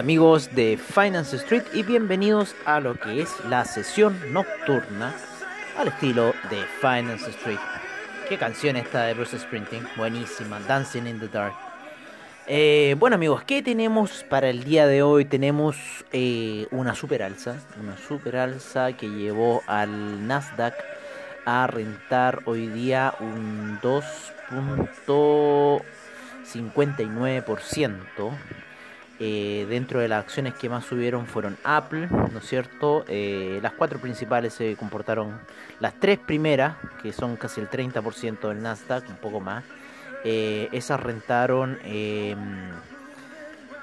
Amigos de Finance Street y bienvenidos a lo que es la sesión nocturna al estilo de Finance Street. Qué canción esta de Bruce Sprinting, buenísima, Dancing in the Dark. Eh, bueno amigos, ¿qué tenemos para el día de hoy? Tenemos eh, una super alza, una super alza que llevó al Nasdaq a rentar hoy día un 2.59%. Eh, dentro de las acciones que más subieron fueron Apple, ¿no es cierto? Eh, las cuatro principales se comportaron, las tres primeras, que son casi el 30% del Nasdaq, un poco más, eh, esas rentaron... Em,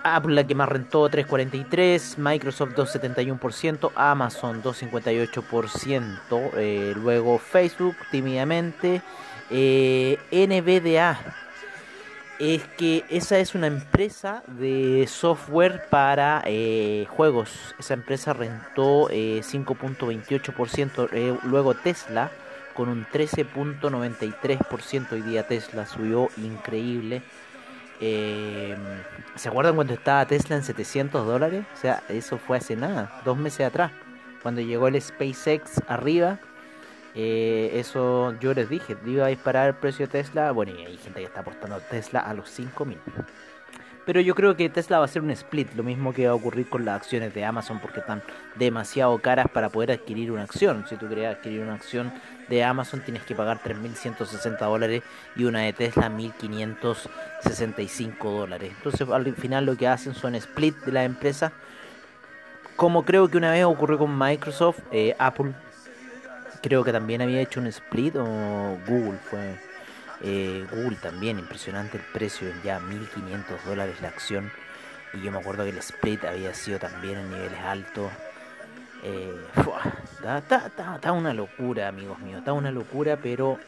Apple la que más rentó 3.43, Microsoft 2.71%, Amazon 2.58%, luego Facebook tímidamente, NVDA es que esa es una empresa de software para eh, juegos. Esa empresa rentó 5.28%. Eh, eh, luego Tesla con un 13.93%. Hoy día Tesla subió increíble. ¿Se acuerdan cuando estaba Tesla en 700 dólares? O sea, eso fue hace nada, dos meses atrás. Cuando llegó el SpaceX arriba eh, eso yo les dije, iba a disparar el precio de Tesla. Bueno, y hay gente que está apostando Tesla a los 5000. Pero yo creo que Tesla va a ser un split, lo mismo que va a ocurrir con las acciones de Amazon, porque están demasiado caras para poder adquirir una acción. Si tú querías adquirir una acción de Amazon, tienes que pagar 3.160 dólares y una de Tesla 1.565 dólares. Entonces, al final, lo que hacen son split de la empresa. Como creo que una vez ocurrió con Microsoft, eh, Apple creo que también había hecho un split o Google fue eh, Google también impresionante el precio ya 1500 dólares la acción. Y yo me acuerdo que el split había sido también en niveles altos. Eh, está, una locura amigos míos está una locura pero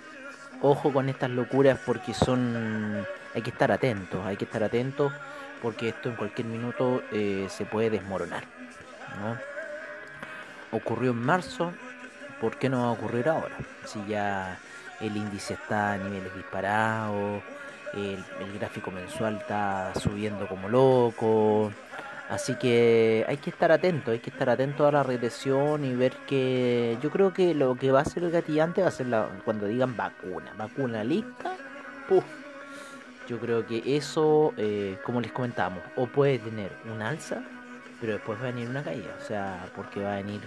ojo con estas locuras porque son hay que estar atentos hay que estar atentos porque esto en cualquier minuto eh, se puede desmoronar ocurrió en marzo ¿por qué no va a ocurrir ahora? Si ya el índice está a niveles disparados, el, gráfico mensual está subiendo como loco. Así que hay que estar atento, hay que estar atento a la regresión y ver que yo creo que lo que va a ser el gatillante va a ser la, cuando digan vacuna, vacuna lista, ¡puf! Yo creo que eso, eh, como les comentamos, o puede tener un alza, pero después va a venir una caída, o sea, porque va a venir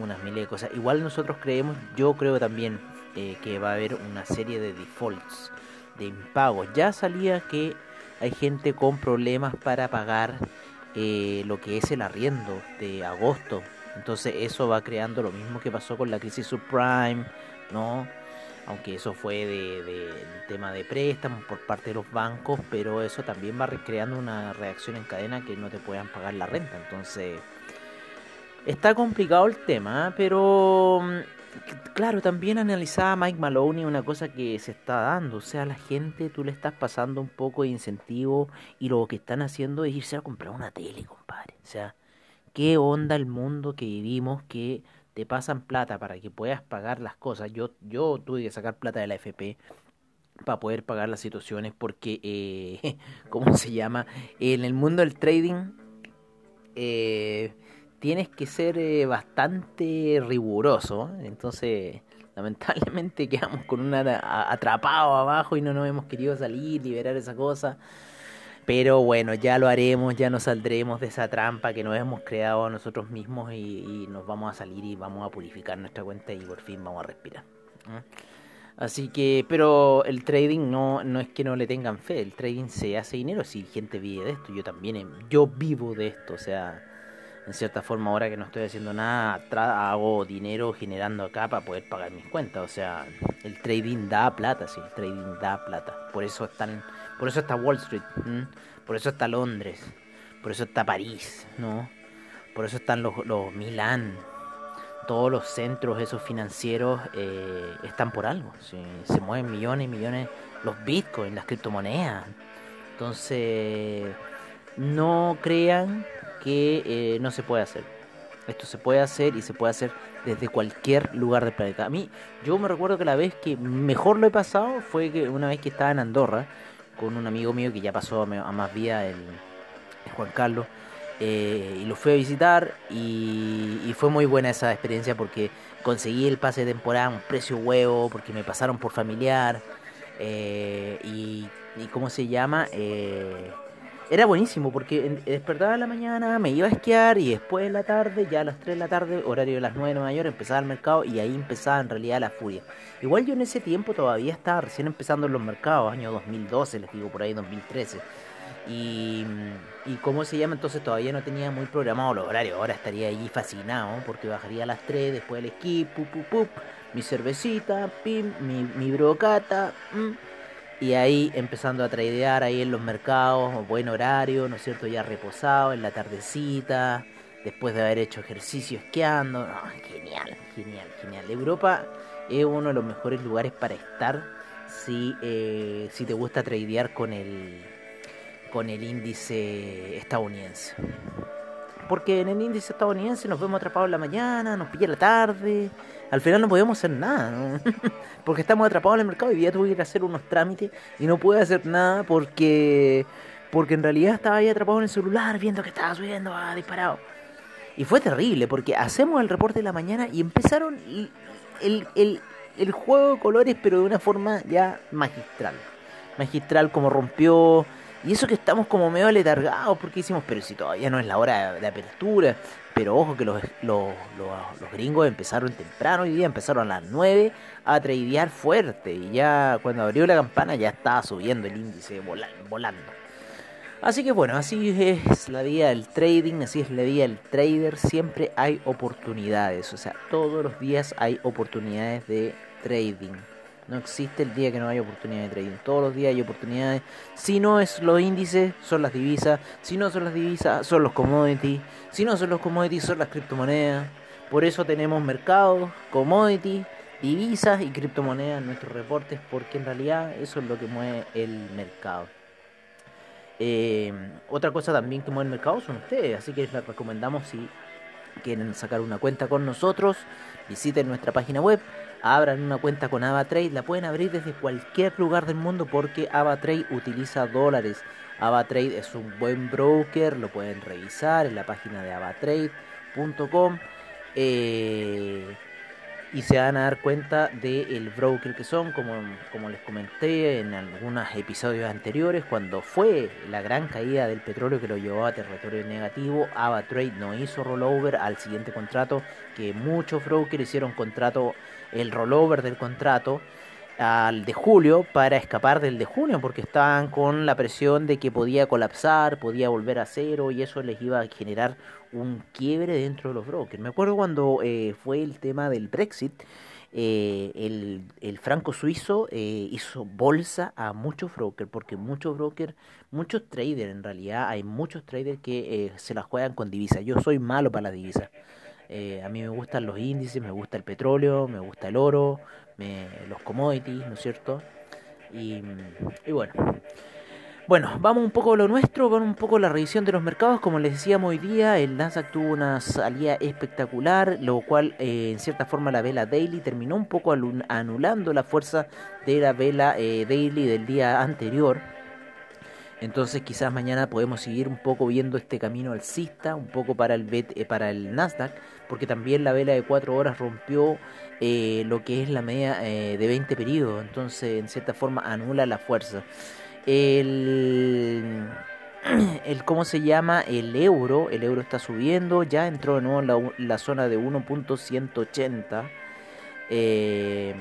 unas miles de cosas. Igual nosotros creemos, yo creo también eh, que va a haber una serie de defaults, de impagos. Ya salía que hay gente con problemas para pagar eh, lo que es el arriendo de agosto. Entonces eso va creando lo mismo que pasó con la crisis subprime, ¿no? Aunque eso fue de, tema de préstamos por parte de los bancos, pero eso también va creando una reacción en cadena que no te puedan pagar la renta. Entonces Está complicado el tema, pero mm, claro, también analizaba Mike Maloney una cosa que se está dando. O sea, la gente tú le estás pasando un poco de incentivo y lo que están haciendo es irse a comprar una tele, compadre. O sea, qué onda el mundo que vivimos que te pasan plata para que puedas pagar las cosas. Yo, yo tuve que sacar plata de la FP para poder pagar las situaciones porque, eh, ¿cómo se llama? En el mundo del trading, eh, tienes que ser eh, bastante riguroso. Entonces, lamentablemente quedamos con una atrapado abajo y no nos hemos querido salir, liberar esa cosa. Pero bueno, ya lo haremos, ya nos saldremos de esa trampa que nos hemos creado nosotros mismos y, nos vamos a salir y vamos a purificar nuestra cuenta y por fin vamos a respirar. Así que, pero el trading no, no es que no le tengan fe, el trading se hace dinero si gente vive de esto, yo también, yo vivo de esto, o sea, en cierta forma ahora que no estoy haciendo nada, hago dinero generando acá para poder pagar mis cuentas. O sea, el trading da plata, sí, el trading da plata. Por eso están, por eso está Wall Street, por eso está Londres, por eso está París, ¿no? Por eso están los, los Milán, todos los centros esos financieros eh, están por algo. Se mueven millones y millones los bitcoins, las criptomonedas. Entonces, no crean que eh, no se puede hacer. Esto se puede hacer y se puede hacer desde cualquier lugar del planeta. A mí, yo me recuerdo que la vez que mejor lo he pasado fue que una vez que estaba en Andorra con un amigo mío que ya pasó a más vida, el, Juan Carlos, eh, y lo fui a visitar y, fue muy buena esa experiencia porque conseguí el pase de temporada a un precio huevo, porque me pasaron por familiar eh, y, y, ¿cómo se llama? Era buenísimo porque despertaba en la mañana, me iba a esquiar y después de la tarde, ya a las 3 de la tarde, horario de las 9 de Nueva York, empezaba el mercado y ahí empezaba en realidad la furia. Igual yo en ese tiempo todavía estaba recién empezando en los mercados, año 2012, les digo por ahí 2013. Y, y cómo se llama, entonces todavía no tenía muy programado los horarios. Ahora estaría allí fascinado porque bajaría a las 3 después del esquí, pup, pup, pup, mi cervecita, pim, mi, mi brocata. Mm, y ahí empezando a tradear ahí en los mercados, buen horario, ¿no es cierto? Ya reposado en la tardecita, después de haber hecho ejercicio esquiando. genial, genial, genial. Europa es uno de los mejores lugares para estar si, eh, si te gusta tradear con el, con el índice estadounidense. Porque en el índice estadounidense nos vemos atrapados en la mañana, nos pilla la tarde, al final no podemos hacer nada, porque estamos atrapados en el mercado y ya tuve que hacer unos trámites y no pude hacer nada porque porque en realidad estaba ahí atrapado en el celular viendo que estaba subiendo, ah, disparado. Y fue terrible porque hacemos el reporte de la mañana y empezaron el, el, el juego de colores pero de una forma ya magistral. Magistral como rompió y eso que estamos como medio aletargados porque hicimos, pero si todavía no es la hora de apertura. Pero ojo que los, los, los, gringos empezaron temprano hoy día, empezaron a las 9 a tradear fuerte. Y ya cuando abrió la campana ya estaba subiendo el índice volando. Así que bueno, así es la vida del trading, así es la vida del trader. Siempre hay oportunidades, o sea, todos los días hay oportunidades de trading. No existe el día que no haya oportunidad de trading. Todos los días hay oportunidades. Si no es los índices, son las divisas. Si no son las divisas, son los commodities. Si no son los commodities, son las criptomonedas. Por eso tenemos mercados, commodities, divisas y criptomonedas en nuestros reportes, porque en realidad eso es lo que mueve el mercado. Eh, otra cosa también que mueve el mercado son ustedes, así que les recomendamos si quieren sacar una cuenta con nosotros, visiten nuestra página web abran una cuenta con AvaTrade, la pueden abrir desde cualquier lugar del mundo porque AvaTrade utiliza dólares. AvaTrade es un buen broker, lo pueden revisar en la página de avatrade.com. Eh, y se van a dar cuenta del broker que son, como, como les comenté en algunos episodios anteriores, cuando fue la gran caída del petróleo que lo llevó a territorio negativo, AvaTrade no hizo rollover al siguiente contrato, que muchos brokers hicieron contrato, el rollover del contrato al de julio para escapar del de junio porque estaban con la presión de que podía colapsar, podía volver a cero y eso les iba a generar un quiebre dentro de los brokers. Me acuerdo cuando eh, fue el tema del Brexit, eh, el, el, franco suizo eh, hizo bolsa a muchos brokers, porque muchos brokers, muchos traders en realidad, hay muchos traders que se la juegan con divisas. Yo soy malo para la divisa. a mí me gustan los índices, me gusta el petróleo, me gusta el oro, me, los commodities, ¿no es cierto? Y, y bueno. Bueno, vamos un poco a lo nuestro, con un poco la revisión de los mercados. Como les decíamos hoy día, el Nasdaq tuvo una salida espectacular, lo cual eh, en cierta forma la vela daily terminó un poco anulando la fuerza de la vela eh, daily del día anterior. Entonces quizás mañana podemos seguir un poco viendo este camino alcista, un poco para el, eh, para el Nasdaq, porque también la vela de 4 horas rompió lo que es la media de 20 periodos, entonces en cierta forma anula la fuerza. El, el cómo se llama el euro el euro está subiendo ya entró de nuevo en la, zona de 1.180 eh,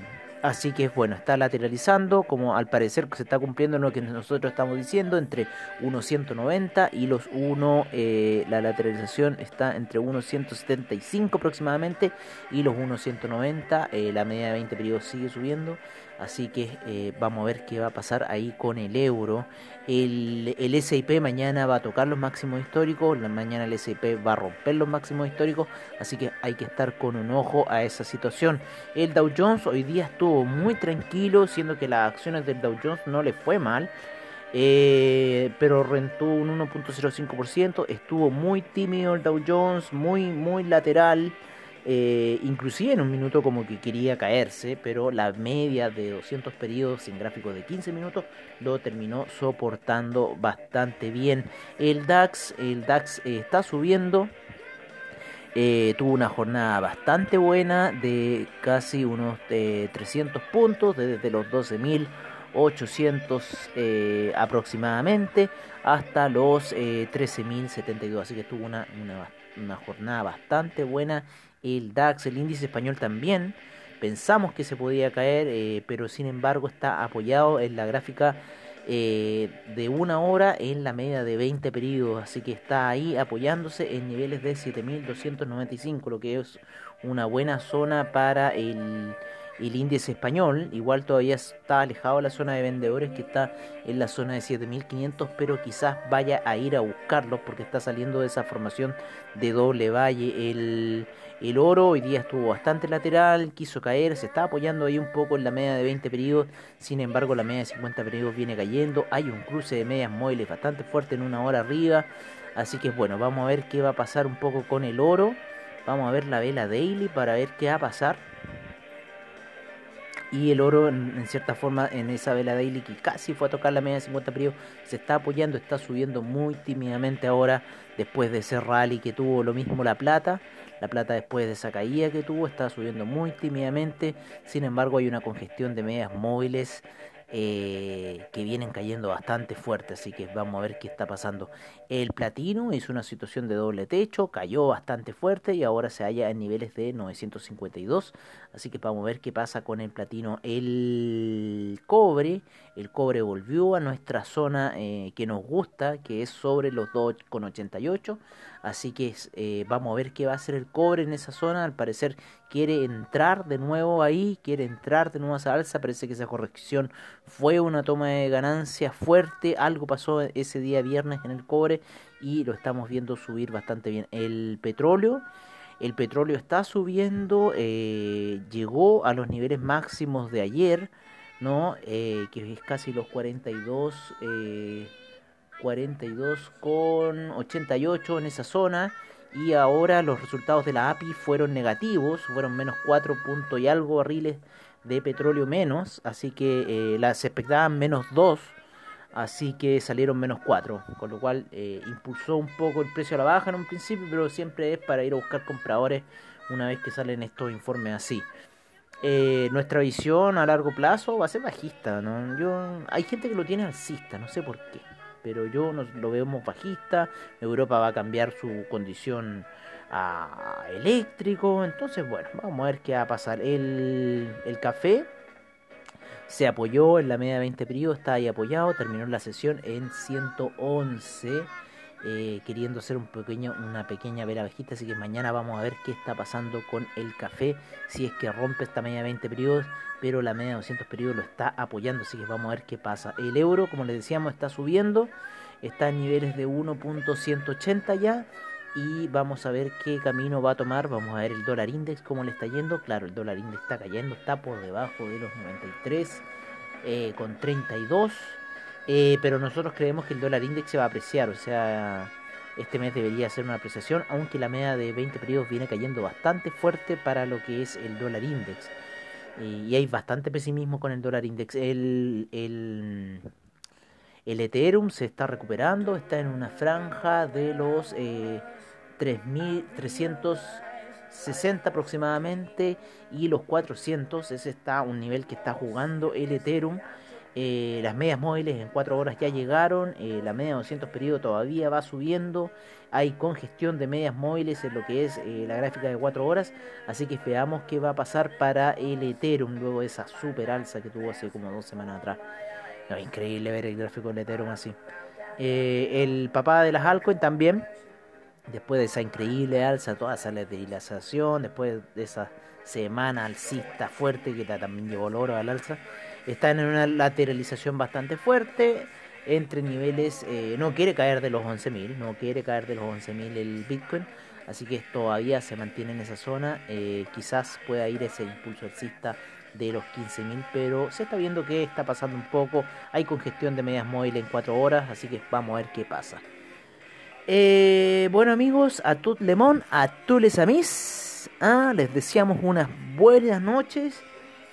Así que bueno, está lateralizando, como al parecer se está cumpliendo lo que nosotros estamos diciendo, entre 1.190 y los 1, eh, la lateralización está entre 1.175 aproximadamente y los 1.190, eh, la media de 20 periodos sigue subiendo, así que eh, vamos a ver qué va a pasar ahí con el euro. El, el SIP mañana va a tocar los máximos históricos, mañana el SIP va a romper los máximos históricos, así que hay que estar con un ojo a esa situación. El Dow Jones hoy día estuvo muy tranquilo, siendo que las acciones del Dow Jones no le fue mal. Eh, pero rentó un 1.05%, estuvo muy tímido el Dow Jones, muy, muy lateral, eh, inclusive en un minuto como que quería caerse, pero la media de 200 periodos en gráficos de 15 minutos lo terminó soportando bastante bien. El DAX, el DAX eh, está subiendo. Eh, tuvo una jornada bastante buena de casi unos 300 puntos, desde los 12.800 aproximadamente hasta los 13.072. Así que tuvo una, una jornada bastante buena el DAX, el índice español también. Pensamos que se podía caer, eh, pero sin embargo está apoyado en la gráfica eh, de una hora en la media de 20 periodos, así que está ahí apoyándose en niveles de 7295, lo que es una buena zona para el, el índice español. Igual todavía está alejado de la zona de vendedores que está en la zona de 7500, pero quizás vaya a ir a buscarlo porque está saliendo de esa formación de doble valle. El el oro hoy día estuvo bastante lateral, quiso caer, se está apoyando ahí un poco en la media de 20 periodos, sin embargo la media de 50 periodos viene cayendo, hay un cruce de medias móviles bastante fuerte en una hora arriba, así que bueno, vamos a ver qué va a pasar un poco con el oro, vamos a ver la vela daily para ver qué va a pasar. Y el oro, en, cierta forma, en esa vela daily que casi fue a tocar la media de 50 periodos, se está apoyando, está subiendo muy tímidamente ahora, después de ese rally que tuvo lo mismo la plata. La plata después de esa caída que tuvo está subiendo muy tímidamente. Sin embargo hay una congestión de medias móviles eh, que vienen cayendo bastante fuerte, así que vamos a ver qué está pasando. El platino es una situación de doble techo, cayó bastante fuerte y ahora se halla en niveles de 952, así que vamos a ver qué pasa con el platino. El cobre, el cobre volvió a nuestra zona eh, que nos gusta, que es sobre los 2,88, así que eh, vamos a ver qué va a hacer el cobre en esa zona, al parecer quiere entrar de nuevo ahí, quiere entrar de nuevo a esa alza, parece que esa corrección fue una toma de ganancia fuerte, algo pasó ese día viernes en el cobre y lo estamos viendo subir bastante bien. El petróleo, el petróleo está subiendo, eh, llegó a los niveles máximos de ayer, ¿no? Eh, que es casi los 42, eh, 42 con 88 en esa zona y ahora los resultados de la API fueron negativos, fueron menos 4 puntos y algo barriles de petróleo menos, así que eh, las expectaban menos 2, así que salieron menos 4, con lo cual eh, impulsó un poco el precio a la baja en un principio, pero siempre es para ir a buscar compradores una vez que salen estos informes así. Eh, nuestra visión a largo plazo va a ser bajista, ¿no? Yo, hay gente que lo tiene alcista, no sé por qué pero yo nos lo vemos bajista. Europa va a cambiar su condición a eléctrico. Entonces, bueno, vamos a ver qué va a pasar. El, café se apoyó en la media de 20 periodos, está ahí apoyado, terminó la sesión en 111 eh, queriendo hacer un pequeño, una pequeña vela bajista. Así que mañana vamos a ver qué está pasando con el café. Si es que rompe esta media de 20 periodos, pero la media de 200 periodos lo está apoyando. Así que vamos a ver qué pasa. El euro, como les decíamos, está subiendo. Está en niveles de 1.180 ya. Y vamos a ver qué camino va a tomar. Vamos a ver el dólar index, cómo le está yendo. Claro, el dólar index está cayendo, está por debajo de los 93 eh, con 32. Eh, pero nosotros creemos que el dólar index se va a apreciar, o sea, este mes debería ser una apreciación, aunque la media de 20 periodos viene cayendo bastante fuerte para lo que es el dólar index. y hay bastante pesimismo con el dólar index. El, el, el, Ethereum se está recuperando, está en una franja de los eh, 3.360 aproximadamente y los 400, ese está un nivel que está jugando el Ethereum Eh, las medias móviles en 4 horas ya llegaron, eh, la media de 200 periodos todavía va subiendo, hay congestión de medias móviles en lo que es eh, la gráfica de 4 horas, así que esperamos qué va a pasar para el Ethereum luego de esa super alza que tuvo hace como dos semanas atrás. increíble ver el gráfico del Ethereum así. el papá de las altcoins también, después de esa increíble alza, toda esa lateralización, después de esa semana alcista fuerte que también llevó el oro al alza están en una lateralización bastante fuerte entre niveles, eh, no quiere caer de los 11.000, no quiere caer de los 11.000 el Bitcoin, así que todavía se mantiene en esa zona, eh, quizás pueda ir ese impulso alcista de los 15.000, pero se está viendo que está pasando un poco, hay congestión de medias móviles en 4 horas, así que vamos a ver qué pasa. Eh, bueno amigos, a tout lemon, a tous amis, ah, les deseamos unas buenas noches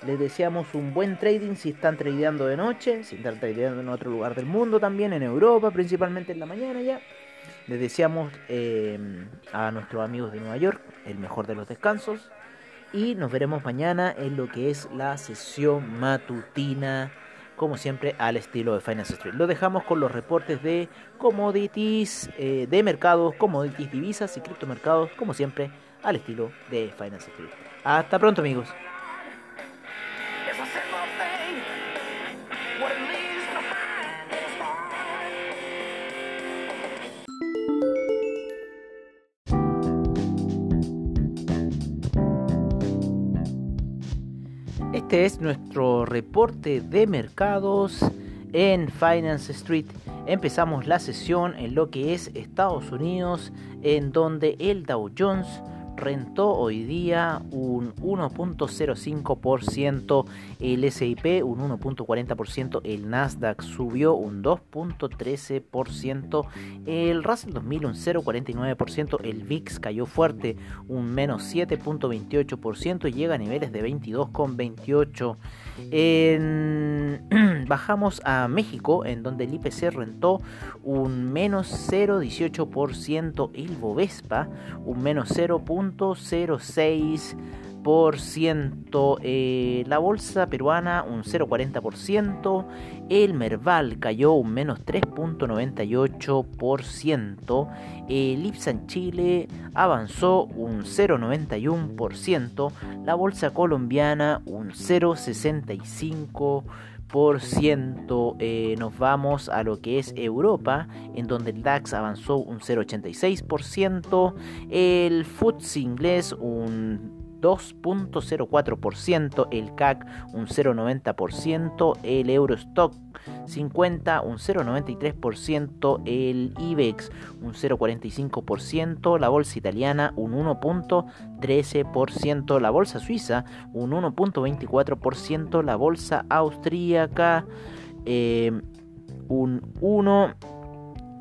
les deseamos un buen trading si están tradeando de noche, si están tradeando en otro lugar del mundo también, en Europa, principalmente en la mañana ya. Les deseamos eh, a nuestros amigos de Nueva York el mejor de los descansos. Y nos veremos mañana en lo que es la sesión matutina, como siempre, al estilo de Finance Street. Lo dejamos con los reportes de commodities, eh, de mercados, commodities, divisas y criptomercados, como siempre, al estilo de Finance Street. Hasta pronto, amigos. Este es nuestro reporte de mercados en Finance Street. Empezamos la sesión en lo que es Estados Unidos, en donde el Dow Jones rentó hoy día un 1.05%, el SIP un 1.40%, el Nasdaq subió un 2.13%, el Russell 2000 un 0.49%, el VIX cayó fuerte un menos 7.28% y llega a niveles de 22.28%. bajamos a México, en donde el IPC rentó un menos 0,18%, el Bovespa un menos 0.06%. Eh, la bolsa peruana un 0,40%, el Merval cayó un menos 3,98%, el Ipsan Chile avanzó un 0,91%, la bolsa colombiana un 0,65%, eh, nos vamos a lo que es Europa, en donde el DAX avanzó un 0,86%, el FTSE inglés un 2.04%, el CAC un 0.90%, el Eurostock 50 un 0.93%, el IBEX un 0.45%, la bolsa italiana un 1.13%, la bolsa suiza un 1.24%, la bolsa austríaca eh, un 1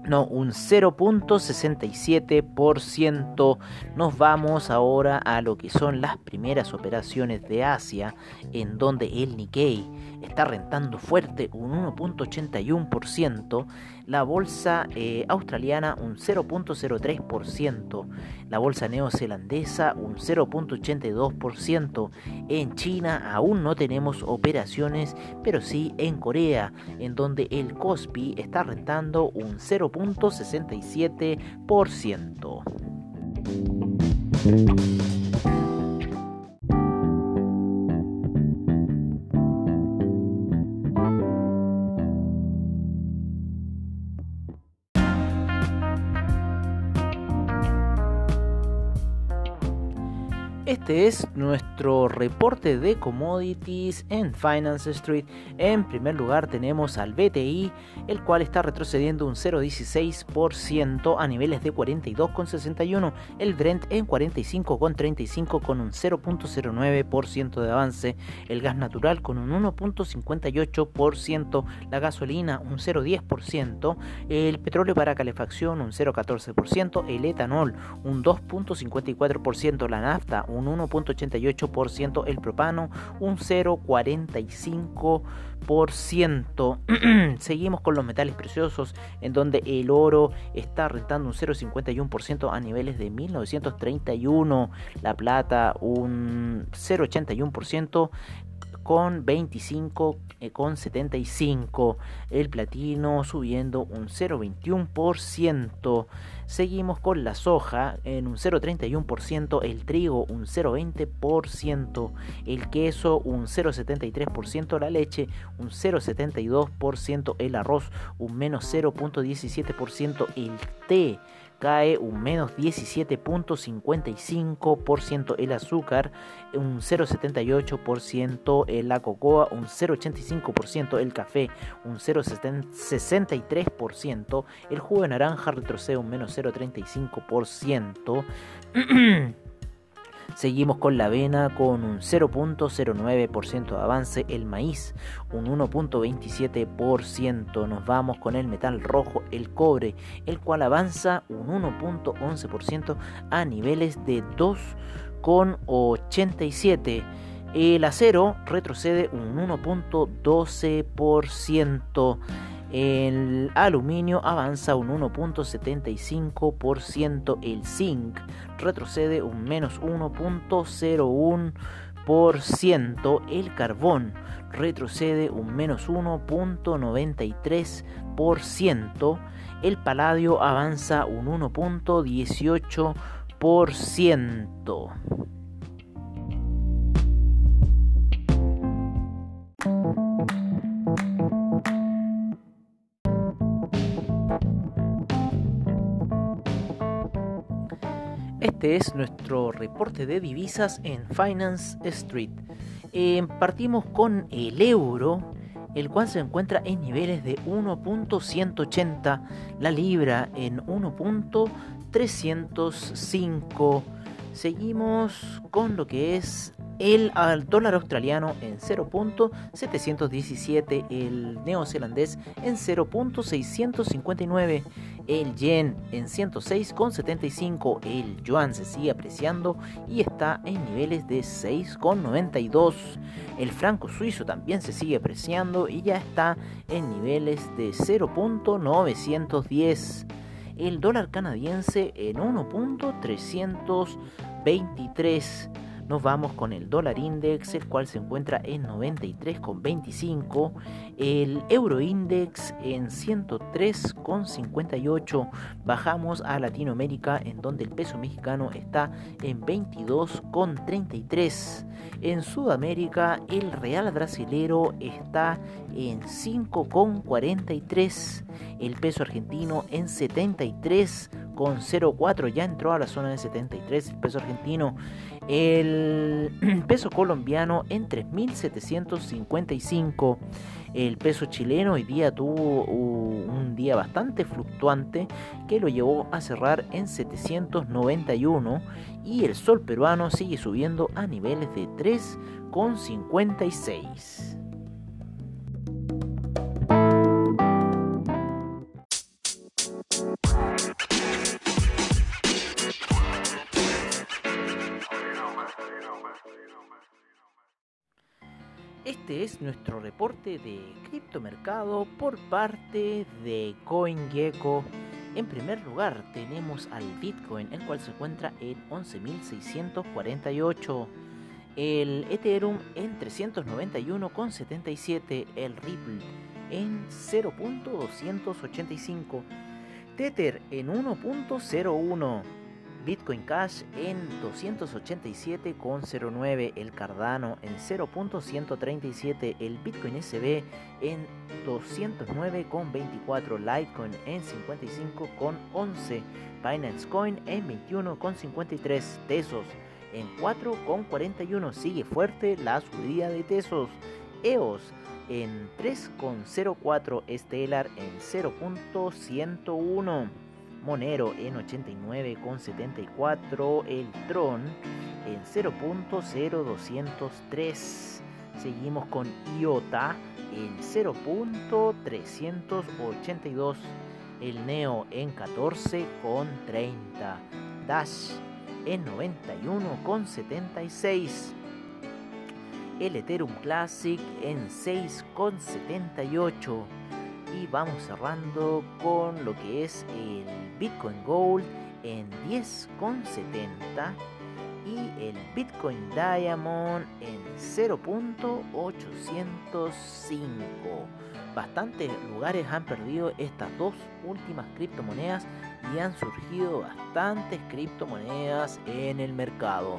no, un 0.67%. Nos vamos ahora a lo que son las primeras operaciones de Asia, en donde el Nikkei está rentando fuerte un 1.81%, la bolsa eh, australiana un 0.03%, la bolsa neozelandesa un 0.82%, en China aún no tenemos operaciones, pero sí en Corea, en donde el Kospi está rentando un 0.67%. Este es nuestro reporte de commodities en Finance Street. En primer lugar tenemos al BTI, el cual está retrocediendo un 0,16% a niveles de 42,61. El Brent en 45,35 con un 0,09% de avance. El gas natural con un 1,58%. La gasolina un 0,10%. El petróleo para calefacción un 0,14%. El etanol un 2,54%. La nafta un un 1.88%, el propano un 0.45%. Seguimos con los metales preciosos en donde el oro está rentando un 0.51% a niveles de 1931, la plata un 0.81%, con 25,75. El platino subiendo un 0,21%. Seguimos con la soja en un 0,31%, el trigo un 0,20%, el queso un 0,73%, la leche un 0,72%, el arroz un menos 0,17%, el té cae un menos 17.55%, el azúcar un 0.78%, la cocoa un 0.85%, el café un 0.63%, el jugo de naranja retrocede un menos 0.35%. Seguimos con la avena con un 0.09% de avance, el maíz un 1.27%, nos vamos con el metal rojo, el cobre, el cual avanza un 1.11% a niveles de 2.87%. El acero retrocede un 1.12%. El aluminio avanza un 1.75%, el zinc retrocede un menos 1.01%, el carbón retrocede un menos 1.93%, el paladio avanza un 1.18%. Este es nuestro reporte de divisas en Finance Street. Eh, partimos con el euro, el cual se encuentra en niveles de 1.180, la libra en 1.305. Seguimos con lo que es el dólar australiano en 0.717, el neozelandés en 0.659, el yen en 106,75, el yuan se sigue apreciando y está en niveles de 6,92, el franco suizo también se sigue apreciando y ya está en niveles de 0.910 el dólar canadiense en 1.323 nos vamos con el dólar index, el cual se encuentra en 93,25, el euro index en 103,58. Bajamos a Latinoamérica, en donde el peso mexicano está en 22,33. En Sudamérica, el real brasilero está en 5,43. El peso argentino en 73,04. Ya entró a la zona de 73 el peso argentino. El peso colombiano en 3.755. El peso chileno hoy día tuvo un día bastante fluctuante que lo llevó a cerrar en 791 y el sol peruano sigue subiendo a niveles de 3,56. Es nuestro reporte de criptomercado por parte de CoinGecko. En primer lugar tenemos al Bitcoin, el cual se encuentra en 11.648. El Ethereum en 391,77. El Ripple en 0.285. Tether en 1.01. Bitcoin Cash en 287,09, el Cardano en 0.137, el Bitcoin SB en 209,24, Litecoin en 55,11, Binance Coin en 21,53, Tesos en 4,41, sigue fuerte la subida de Tesos, EOS en 3,04, Stellar en 0.101. Monero en 89,74, el Tron en 0.0203. Seguimos con IOTA en 0.382, el Neo en 14,30, Dash en 91,76. El Ethereum Classic en 6,78 y vamos cerrando con lo que es el Bitcoin Gold en 10,70 y el Bitcoin Diamond en 0.805. Bastantes lugares han perdido estas dos últimas criptomonedas y han surgido bastantes criptomonedas en el mercado.